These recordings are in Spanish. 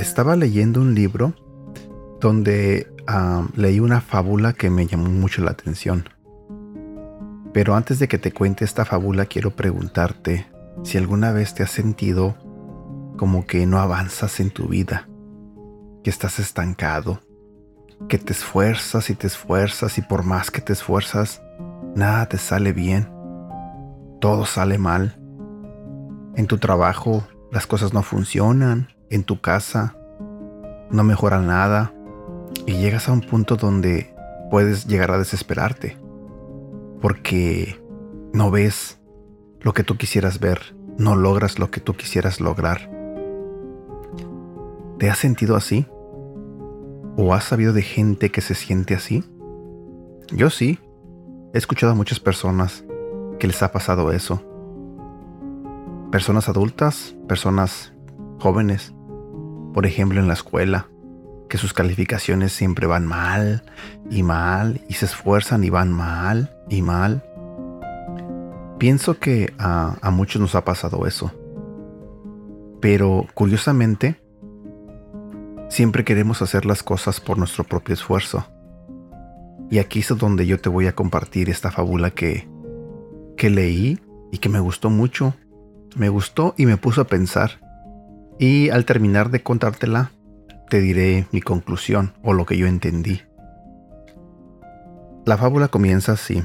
Estaba leyendo un libro donde ah, leí una fábula que me llamó mucho la atención. Pero antes de que te cuente esta fábula, quiero preguntarte si alguna vez te has sentido como que no avanzas en tu vida, que estás estancado, que te esfuerzas y te esfuerzas y por más que te esfuerzas, nada te sale bien, todo sale mal. En tu trabajo las cosas no funcionan, en tu casa no mejora nada y llegas a un punto donde puedes llegar a desesperarte porque no ves lo que tú quisieras ver, no logras lo que tú quisieras lograr. ¿Te has sentido así? ¿O has sabido de gente que se siente así? Yo sí. He escuchado a muchas personas que les ha pasado eso. Personas adultas, personas jóvenes, por ejemplo en la escuela, que sus calificaciones siempre van mal y mal y se esfuerzan y van mal y mal. Pienso que a, muchos nos ha pasado eso. Pero curiosamente, siempre queremos hacer las cosas por nuestro propio esfuerzo. Y aquí es donde yo te voy a compartir esta fábula que, que leí y que me gustó mucho. Me gustó y me puso a pensar. Y al terminar de contártela, te diré mi conclusión o lo que yo entendí. La fábula comienza así.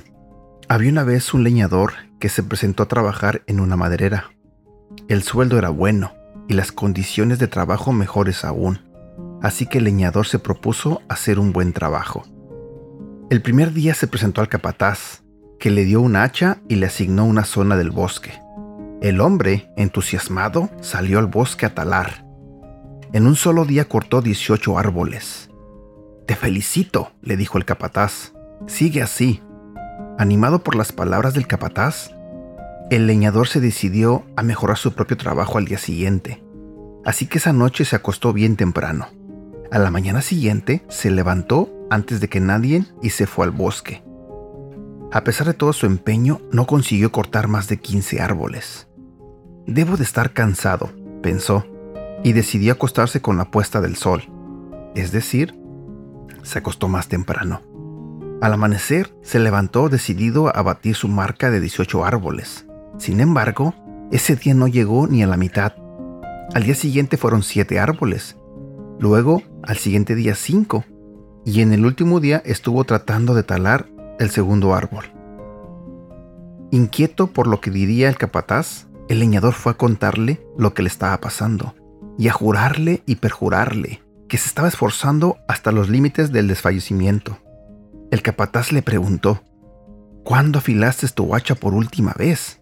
Había una vez un leñador que se presentó a trabajar en una maderera. El sueldo era bueno y las condiciones de trabajo mejores aún, así que el leñador se propuso hacer un buen trabajo. El primer día se presentó al capataz, que le dio un hacha y le asignó una zona del bosque. El hombre, entusiasmado, salió al bosque a talar. En un solo día cortó 18 árboles. Te felicito, le dijo el capataz. Sigue así, Animado por las palabras del capataz, el leñador se decidió a mejorar su propio trabajo al día siguiente, así que esa noche se acostó bien temprano. A la mañana siguiente se levantó antes de que nadie y se fue al bosque. A pesar de todo su empeño, no consiguió cortar más de 15 árboles. Debo de estar cansado, pensó, y decidió acostarse con la puesta del sol. Es decir, se acostó más temprano. Al amanecer, se levantó decidido a batir su marca de 18 árboles. Sin embargo, ese día no llegó ni a la mitad. Al día siguiente fueron 7 árboles. Luego, al siguiente día 5. Y en el último día estuvo tratando de talar el segundo árbol. Inquieto por lo que diría el capataz, el leñador fue a contarle lo que le estaba pasando y a jurarle y perjurarle que se estaba esforzando hasta los límites del desfallecimiento. El capataz le preguntó, ¿Cuándo afilaste tu hacha por última vez?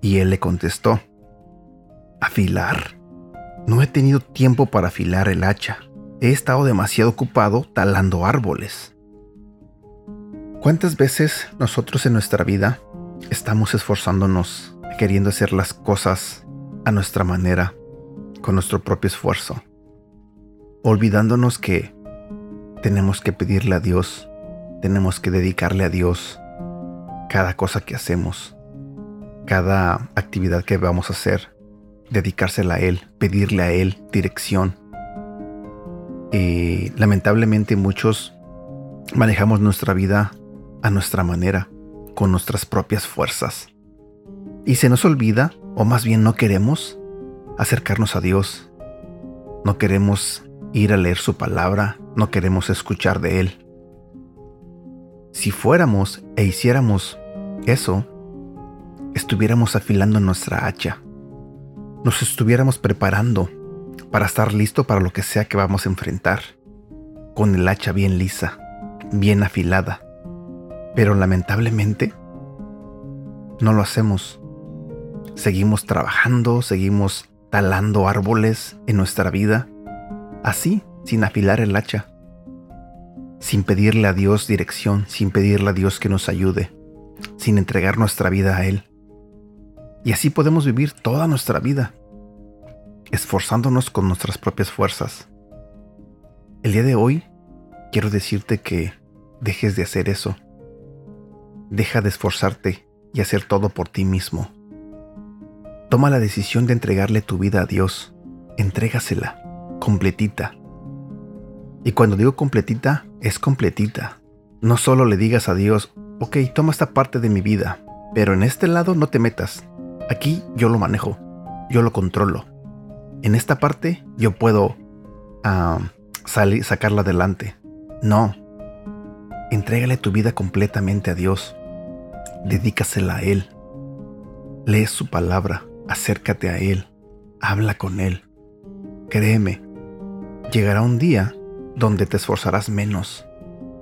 Y él le contestó, ¿Afilar? No he tenido tiempo para afilar el hacha. He estado demasiado ocupado talando árboles. ¿Cuántas veces nosotros en nuestra vida estamos esforzándonos, queriendo hacer las cosas a nuestra manera, con nuestro propio esfuerzo, olvidándonos que tenemos que pedirle a Dios, tenemos que dedicarle a Dios cada cosa que hacemos, cada actividad que vamos a hacer, dedicársela a Él, pedirle a Él dirección. Y lamentablemente muchos manejamos nuestra vida a nuestra manera, con nuestras propias fuerzas. Y se nos olvida, o más bien no queremos, acercarnos a Dios. No queremos ir a leer su palabra, no queremos escuchar de Él. Si fuéramos e hiciéramos eso, estuviéramos afilando nuestra hacha, nos estuviéramos preparando para estar listo para lo que sea que vamos a enfrentar, con el hacha bien lisa, bien afilada. Pero lamentablemente, no lo hacemos. Seguimos trabajando, seguimos talando árboles en nuestra vida así, sin afilar el hacha, sin pedirle a Dios dirección, sin pedirle a Dios que nos ayude, sin entregar nuestra vida a Él. Y así podemos vivir toda nuestra vida. Esforzándonos con nuestras propias fuerzas. El día de hoy quiero decirte que dejes de hacer eso. Deja de esforzarte y hacer todo por ti mismo. Toma la decisión de entregarle tu vida a Dios. Entrégasela, completita. Y cuando digo completita, es completita. No solo le digas a Dios, ok, toma esta parte de mi vida, pero en este lado no te metas. Aquí yo lo manejo, yo lo controlo. En esta parte yo puedo sacarla adelante. No. Entrégale tu vida completamente a Dios. Dedícasela a Él. Lee su palabra, acércate a Él, habla con Él. Créeme, llegará un día donde te esforzarás menos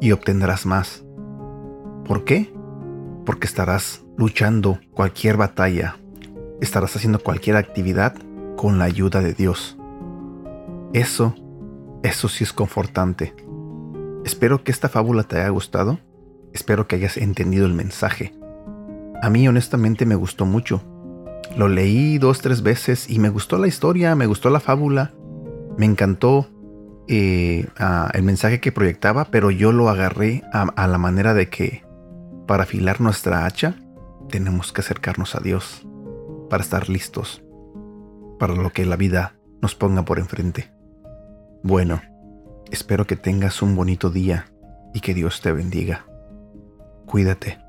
y obtendrás más. ¿Por qué? Porque estarás luchando cualquier batalla, estarás haciendo cualquier actividad con la ayuda de Dios. Eso, eso sí es confortante. Espero que esta fábula te haya gustado, espero que hayas entendido el mensaje. A mí honestamente me gustó mucho. Lo leí dos, tres veces y me gustó la historia, me gustó la fábula, me encantó eh, el mensaje que proyectaba, pero yo lo agarré a, la manera de que para afilar nuestra hacha tenemos que acercarnos a Dios para estar listos para lo que la vida nos ponga por enfrente. Bueno, espero que tengas un bonito día y que Dios te bendiga. Cuídate.